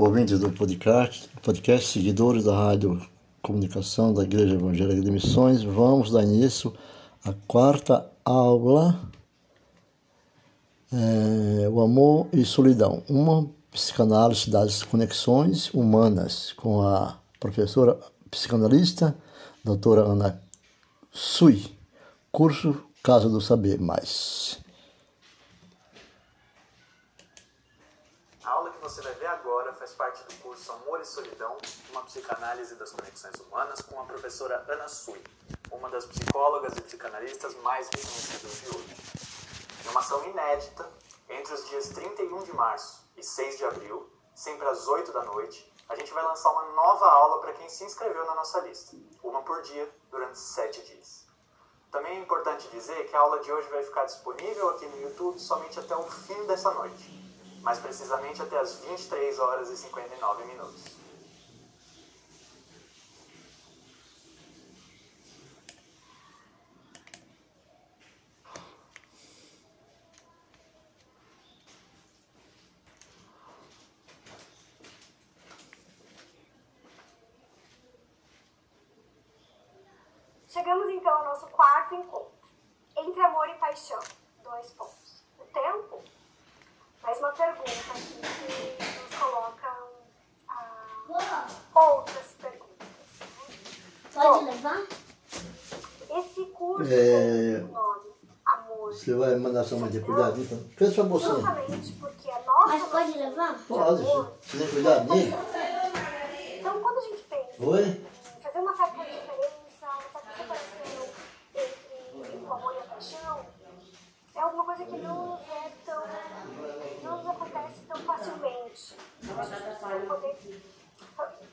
ouvintes do podcast, podcast, seguidores da Rádio Comunicação da Igreja Evangélica de Missões, vamos dar início à quarta aula, é, O Amor e Solidão, uma psicanálise das conexões humanas, com a professora psicanalista, doutora Ana Sui, curso Casa do Saber Mais. você vai ver agora faz Amor e Solidão, uma psicanálise das conexões humanas com a professora Ana Sui, uma das psicólogas e psicanalistas mais reconhecidas de hoje. É uma ação inédita, entre os dias 31 de março e 6 de abril, sempre às 8 da noite, a gente vai lançar uma nova aula para quem se inscreveu na nossa lista, uma por dia, durante 7 dias. Também é importante dizer que a aula de hoje vai ficar disponível aqui no YouTube somente até o fim dessa noite mais precisamente até as 23 horas e 59 minutos. Chegamos então ao nosso quarto encontro. Entre amor e paixão. Dois pontos. O tempo mais uma pergunta aqui que nos coloca ah, outras perguntas. Pode Bom, levar? Esse curso É... tem o nome Amor. Você vai mandar sua mãe ter cuidado, então? Cadê sua bolsinha? Justamente porque a nossa Mas pode levar? de Pode, você tem cuidado nisso? Então, quando a gente pensa Oi? em fazer uma certa diferença, uma certa separação entre o amor e a paixão, é alguma coisa que não tão facilmente.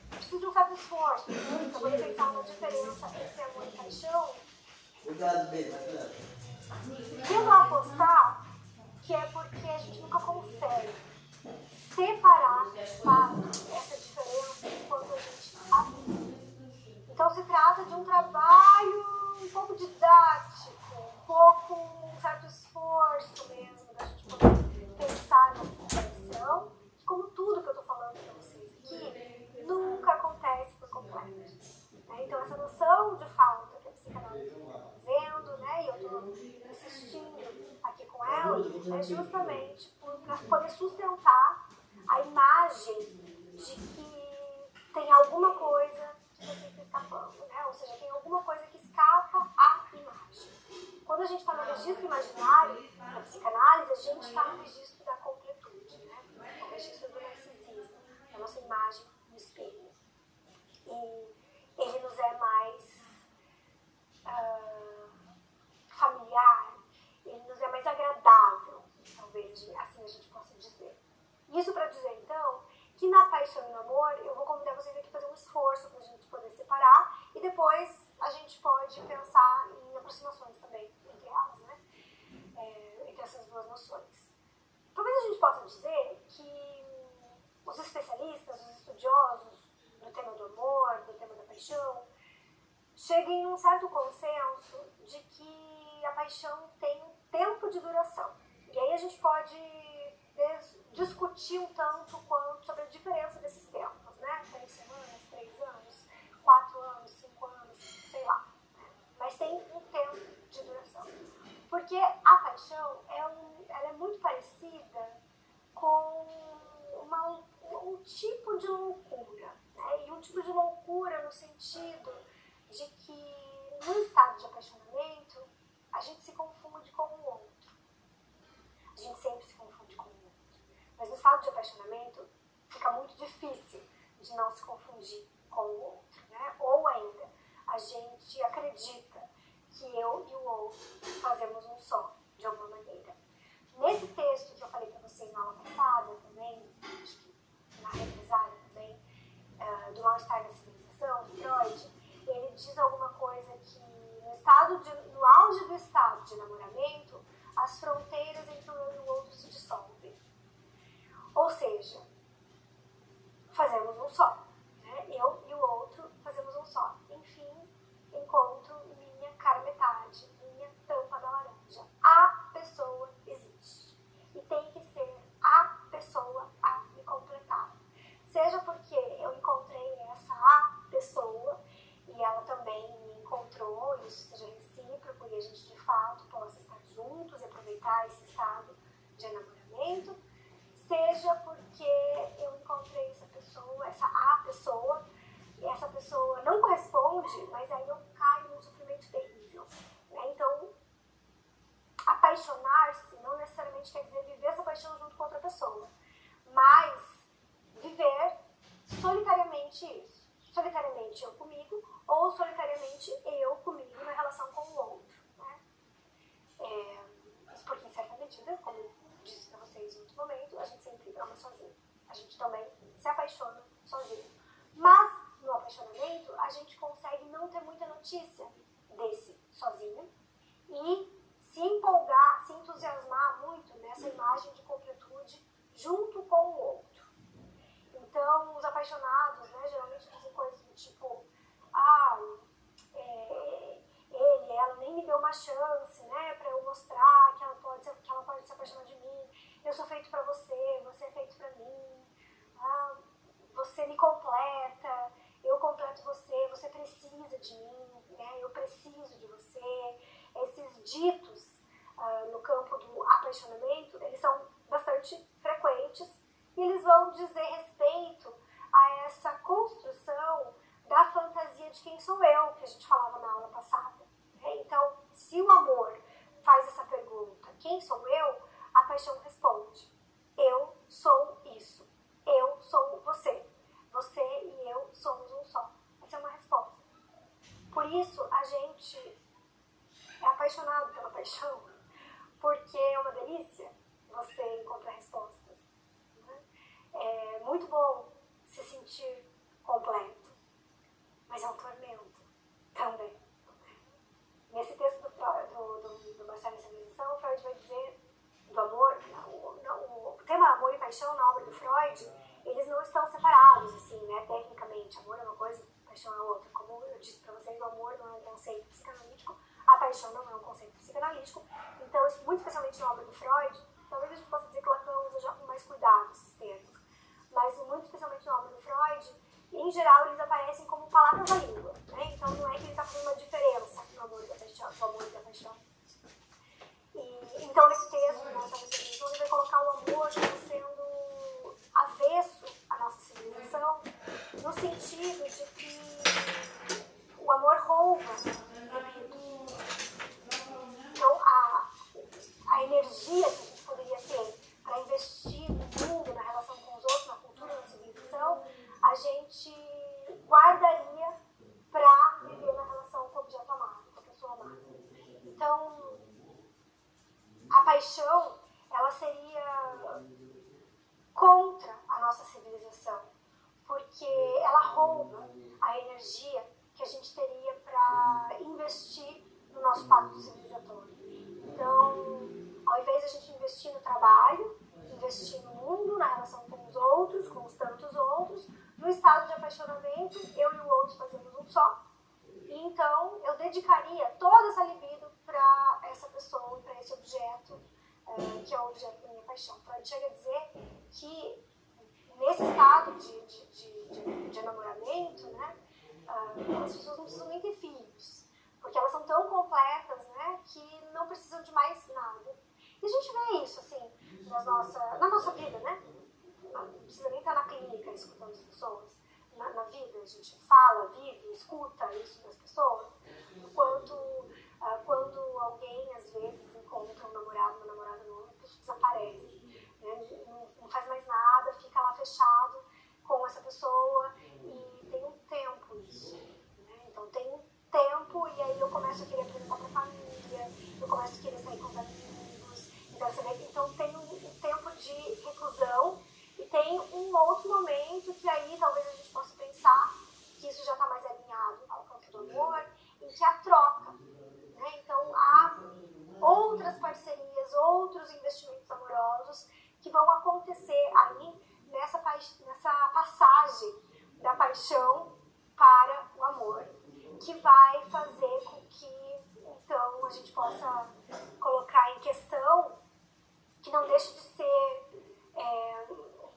Precisa de um certo esforço né, para poder pensar uma diferença entre amor e paixão. Cuidado. E eu vou apostar que é porque a gente nunca consegue separar fato essa diferença enquanto a gente a vive. Então se trata de um trabalho um pouco didático, um pouco um certo esforço mesmo da gente poder pensar nessa situação, que como tudo que eu estou falando para vocês aqui, nunca acontece por completo. né? Então essa noção de falta que a psicanálise está trazendo, né, e eu estou insistindo aqui com ela, é justamente para poder sustentar a imagem de que tem alguma coisa que você está escapando, né? ou seja, tem alguma coisa que escapa à imagem. Quando a gente está no registro imaginário, na psicanálise, a gente está no registro da completude, né? o registro do narcisismo, da nossa imagem no espelho. E ele nos é mais ah, familiar, ele nos é mais agradável, talvez assim a gente possa dizer. Isso para dizer então que na paixão e no amor eu vou convidar vocês aqui a fazer um esforço para a gente poder separar e depois a gente pode pensar em aproximações também entre elas, né? É, entre essas duas noções. Talvez a gente possa dizer que os especialistas, os estudiosos do tema do amor, do tema da paixão, cheguem a um certo consenso de que a paixão tem um tempo de duração. E aí a gente pode discutir um tanto quanto sobre a diferença desses tempos, né? Três semanas, três anos, quatro anos, cinco anos, sei lá. Mas tem um tempo de duração. Porque a paixão é, um, ela é muito parecida com uma, um tipo de loucura. Né? E um tipo de loucura no sentido de que no estado de apaixonamento a gente se confunde com o outro. A gente sempre se confunde com o outro. Mas no estado de apaixonamento fica muito difícil de não se confundir com o outro. Né? Ou ainda, a gente acredita que eu e o outro fazemos um só, de alguma maneira. Nesse texto que eu falei para vocês na aula passada também, acho que na revisada também, ah, do mal-estar da civilização, de Freud, ele diz alguma coisa que no, estado de, no auge do estado de namoramento, as fronteiras entre um e o outro. Ou seja, fazemos um só. Né? Eu e o outro fazemos um só. Enfim, encontro minha cara metade, minha tampa da laranja. A pessoa existe. E tem que ser a pessoa a me completar. Seja porque eu encontrei essa a pessoa e ela também me encontrou, isso seja recíproco e a gente de fato possa estar juntos e aproveitar esse estado de enamoramento seja porque eu encontrei essa pessoa, essa a pessoa, e essa pessoa não corresponde, mas aí eu caio num sofrimento terrível. Né? Então, apaixonar-se não necessariamente quer dizer viver essa paixão junto com outra pessoa, mas viver solitariamente isso. Solitariamente eu comigo, ou solitariamente eu comigo na relação com o outro. Né? É, porque, em certa medida, como eu disse para vocês em outro momento, a gente sempre ama sozinho. A gente também se apaixona sozinho. Mas, no apaixonamento, a gente consegue não ter muita notícia desse sozinho e se empolgar, se entusiasmar muito nessa imagem de completude junto com o outro. Então, os apaixonados, né, geralmente dizem coisas do tipo, ah, é, ele, ela nem me deu uma chance, né, para eu mostrar que ela pode, que ela pode se apaixonar de mim. Eu sou feito para você, você é feito para mim. Ah, você me completa, eu completo você, você precisa de mim, né, eu preciso de você. Esses ditos ah, no campo do apaixonamento, eles são bastante frequentes e eles vão dizer respeito a essa construção da fantasia de quem sou eu, que a gente falava na aula passada. Né? Então, se o amor faz essa pergunta, quem sou eu? A paixão responde, eu sou isso, eu sou você, você e eu somos um só. Essa é uma resposta. Por isso, a gente é apaixonado pela paixão, porque é uma delícia você encontrar respostas. Né? É muito bom se sentir completo mas é um tormento também. Nesse texto do, do, do, do Marcelo Civilização, Freud vai dizer do amor, o, o, tema amor e paixão na obra do Freud, eles não estão separados, assim, né, tecnicamente. Amor é uma coisa, paixão é outra. Como eu disse para vocês, o amor não é um conceito psicanalítico, a paixão não é um conceito psicanalítico. Então, muito especialmente na obra do Freud, talvez a gente possa dizer que Lacan usa já com mais cuidado esses termos, mas muito especialmente na obra do Freud, em geral, eles aparecem como palavras da língua. Né? Então, não é que ele está fazendo uma diferença no amor e da paixão. No amor e da paixão. E, então, nesse texto, né, ele vai colocar o amor como sendo avesso à nossa civilização, no sentido de que o amor rouba, repito. Então, a, a energia que a gente poderia ter para investir no mundo, na relação com os outros, na cultura, na civilização, a gente guardaria para viver na relação com o objeto amado, com a pessoa amada. Então, a paixão, ela seria contra a nossa civilização, porque ela rouba a energia que a gente teria para investir no nosso pacto civilizatório. Então, ao invés de a gente investir no trabalho, investir no mundo, na relação com os outros, com os tantos outros, no estado de apaixonamento, eu e o outro fazemos um só. E então eu dedicaria toda essa libido para essa pessoa, para esse objeto, é, que é o objeto da minha paixão. Freud chega a dizer que nesse estado de, de, de, de, de enamoramento, né, uh, as pessoas não precisam nem ter filhos, porque elas são tão completas né, que não precisam de mais nada. E a gente vê isso assim nas nossa, na nossa vida, né? Não precisa nem estar na clínica escutando as pessoas. Na, na vida, a gente fala, vive, escuta isso das pessoas. Quanto, uh, quando alguém, às vezes, encontra um namorado, uma namorada nova, a pessoa desaparece. Né? Não, não faz mais nada, fica lá fechado com essa pessoa e tem um tempo isso. Né? Então tem um tempo e aí eu começo a querer apresentar para a família, eu começo a querer sair com os amigos. Então, então tem um tempo de reclusão e tem um outro momento que aí talvez a gente possa pensar que isso já está mais alinhado ao campo do amor, em que há troca. Né? Então há outras parcerias, outros investimentos amorosos que vão acontecer aí nessa, nessa passagem da paixão para o amor, que vai fazer com que então a gente possa colocar em questão que não deixe de ser é,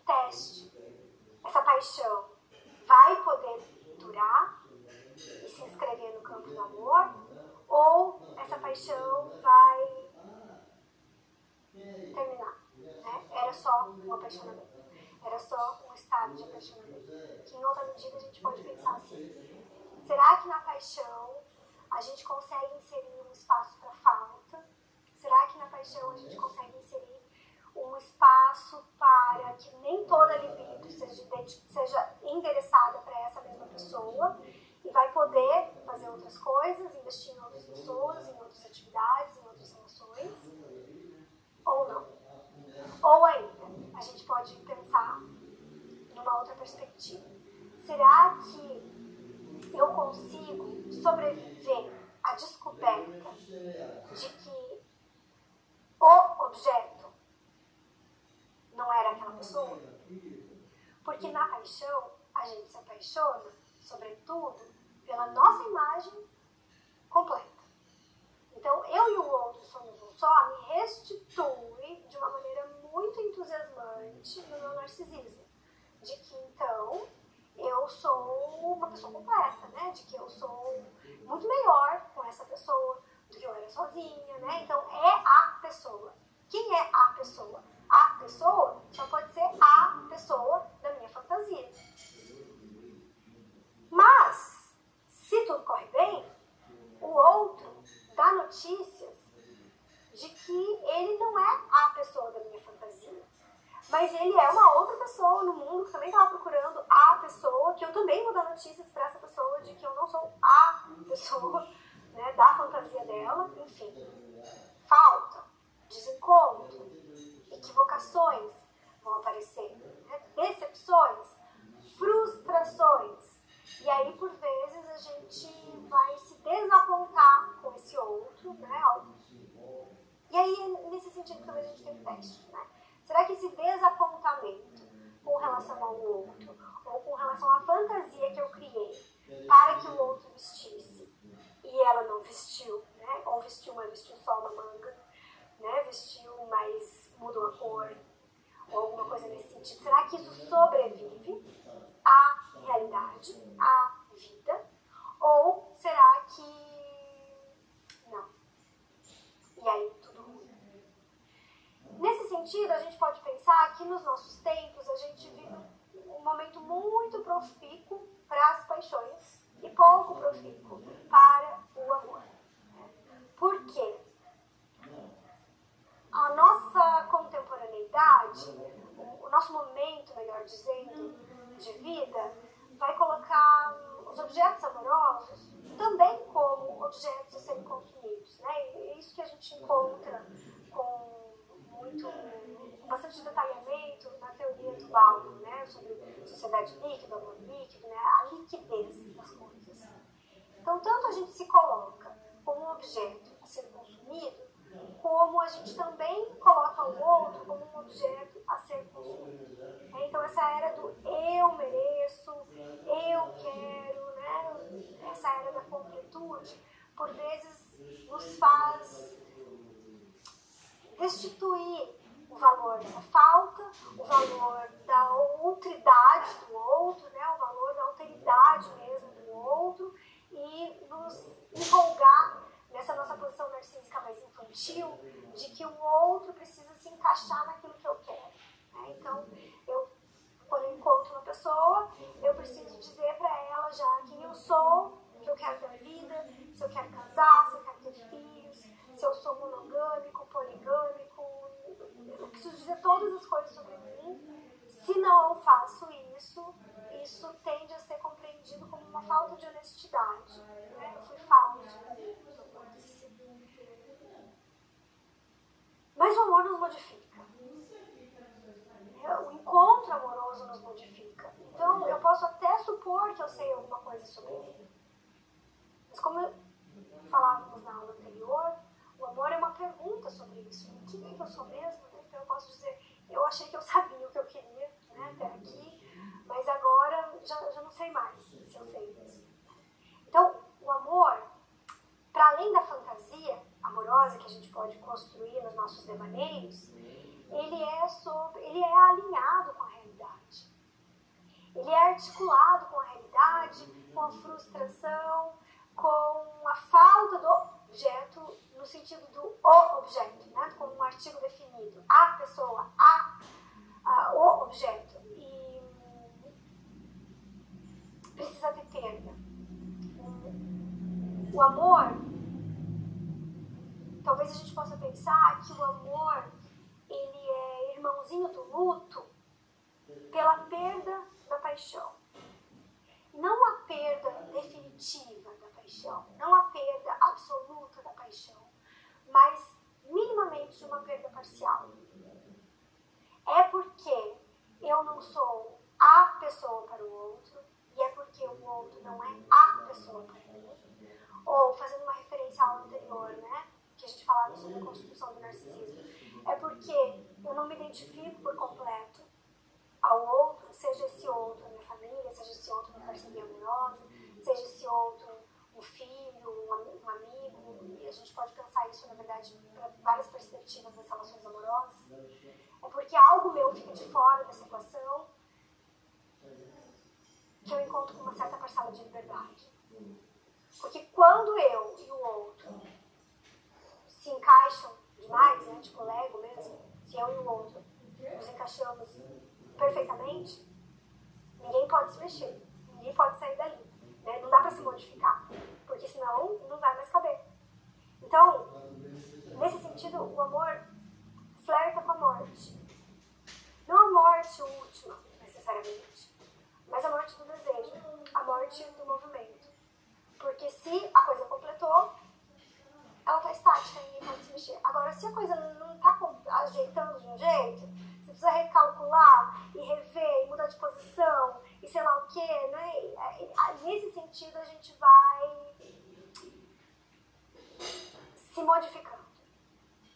teste. Essa paixão vai poder durar e se inscrever no campo do amor paixão vai terminar. Né? Era só um apaixonamento. Era só um estado de apaixonamento. Que em outra medida a gente pode pensar assim. Será que na paixão a gente consegue inserir um espaço para falta? Será que na paixão a gente consegue inserir um espaço para que nem toda libido seja, seja endereçada para essa mesma pessoa e vai poder fazer outras coisas, investir em outras pessoas, em outras atividades, em outras relações? Ou não? Ou ainda, a gente pode pensar numa outra perspectiva. Será que eu consigo sobreviver à descoberta de que o objeto não era aquela pessoa? Porque na paixão, a gente se apaixona, sobretudo, pela nossa imagem completa. Então, eu e o outro somos um só me restitui de uma maneira muito entusiasmante no meu narcisismo. De que, então, eu sou uma pessoa completa, né? De que eu sou muito melhor com essa pessoa do que eu era sozinha, né? Então, é a pessoa. Quem é a pessoa? A pessoa só pode ser a pessoa da minha fantasia. Mas, se tudo corre bem, o outro dá notícias de que ele não é a pessoa da minha fantasia. Mas ele é uma outra pessoa no mundo que também estava procurando a pessoa, que eu também vou dar notícias para essa pessoa de que eu não sou a pessoa né, da fantasia dela. Enfim, falta, desencontro, equivocações vão aparecer, né, decepções, frustrações. E aí, por vezes, a gente vai se desapontar com esse outro, né? E aí, nesse sentido, talvez a gente um teste, né? Será que esse desapontamento com relação ao outro, ou com relação à fantasia que eu criei para que o outro vestisse, e ela não vestiu, né? Ou vestiu, mas vestiu só uma manga, né? Vestiu, mas mudou a cor, ou alguma coisa nesse sentido. Será que isso sobrevive à realidade, à vida? Ou será que não? E aí tudo ruim. Nesse sentido, a gente pode pensar que nos nossos tempos a gente vive um momento muito profícuo para as paixões e pouco profícuo para o amor. Por quê? A nossa contemporaneidade, o nosso momento, melhor dizendo, de vida, vai colocar os objetos amorosos também como objetos a serem consumidos. Né? E é isso que a gente encontra com muito, com bastante detalhamento na teoria do Baldwin, né? sobre sociedade líquida, amor líquido, né? a liquidez das coisas. Então, tanto a gente se coloca como um objeto a ser consumido, como a gente também coloca o outro como um objeto a ser consumido. Então, essa era do eu mereço, eu quero, né? essa era da completude, por vezes nos faz restituir o valor da falta, o valor da outridade do outro, né? o valor da alteridade mesmo do outro, e nos empolgar nessa nossa posição narcísica mais infantil, de que o outro precisa se encaixar que eu quero. Né? Então, eu, quando eu encontro uma pessoa, eu preciso dizer para ela já quem eu sou, o que eu quero da vida, se eu quero casar, se eu quero ter filhos, se eu sou monogâmico, poligâmico. Eu preciso dizer todas as coisas sobre mim. Se não faço isso, isso tende a ser compreendido como uma falta de honestidade. Né? Eu fui falso Mas o amor nos modifica. O encontro amoroso nos modifica. Então, eu posso até supor que eu sei alguma coisa sobre ele. Mas como falávamos na aula anterior, o amor é uma pergunta sobre isso. Quem é que eu sou mesmo? Então, eu posso dizer, eu achei que eu sabia o que eu queria né, até aqui, mas agora já, já não sei mais se eu sei isso. Então, o amor, para além da amorosa que a gente pode construir nos nossos devaneios, ele é, sobre, ele é alinhado com a realidade. Ele é articulado com a realidade, com a frustração, com a falta do objeto no sentido do o objeto, né? como um artigo definido, a pessoa, a, a o objeto. E precisa ter perda. O amor, talvez a gente possa pensar que o amor ele é irmãozinho do luto pela perda da paixão. Não a perda definitiva da paixão, não a perda absoluta da paixão, mas minimamente uma perda parcial. É porque eu não sou a pessoa para o outro e é porque o outro não é a pessoa para mim. Ou, fazendo uma referência ao anterior, né, a gente falava sobre a constituição do narcisismo, é porque eu não me identifico por completo ao outro, seja esse outro minha família, seja esse outro uma parceria amorosa, seja esse outro um filho, um, um amigo, e a gente pode pensar isso, na verdade, para várias perspectivas das relações amorosas. É porque algo meu fica de fora dessa equação que eu encontro com uma certa parcela de liberdade. Porque quando eu e o outro se encaixam demais, né, tipo Lego mesmo, se eu e o outro nos encaixamos perfeitamente, ninguém pode se mexer, ninguém pode sair dali. Né? Não dá para se modificar, porque senão não vai mais caber. Então, nesse sentido, o amor flerta com a morte. Não a morte última, necessariamente, mas a morte do desejo, a morte do movimento. Porque se a coisa completou, ela está estática, ninguém pode se mexer. Agora, se a coisa não está ajeitando de um jeito, você precisa recalcular e rever e mudar de posição e sei lá o quê, né? Nesse sentido, a gente vai se modificando.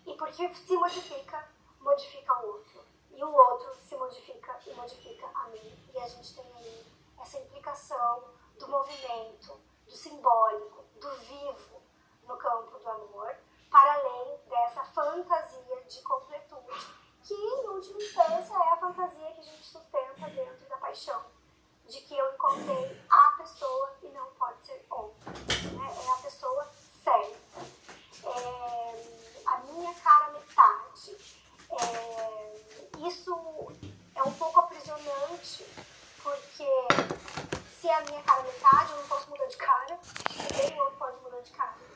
E porque se modifica, modifica o outro. E o outro se modifica e modifica a mim. E a gente tem aí essa implicação do movimento, do simbólico, do vivo do amor, para além dessa fantasia de completude, que em última instância é a fantasia que a gente sustenta dentro da paixão, de que eu encontrei a pessoa e não pode ser outra. Né? É a pessoa certa. É a minha cara metade. É, isso é um pouco aprisionante, porque se é a minha cara metade, eu não posso mudar de cara, e nem o outro pode mudar de cara.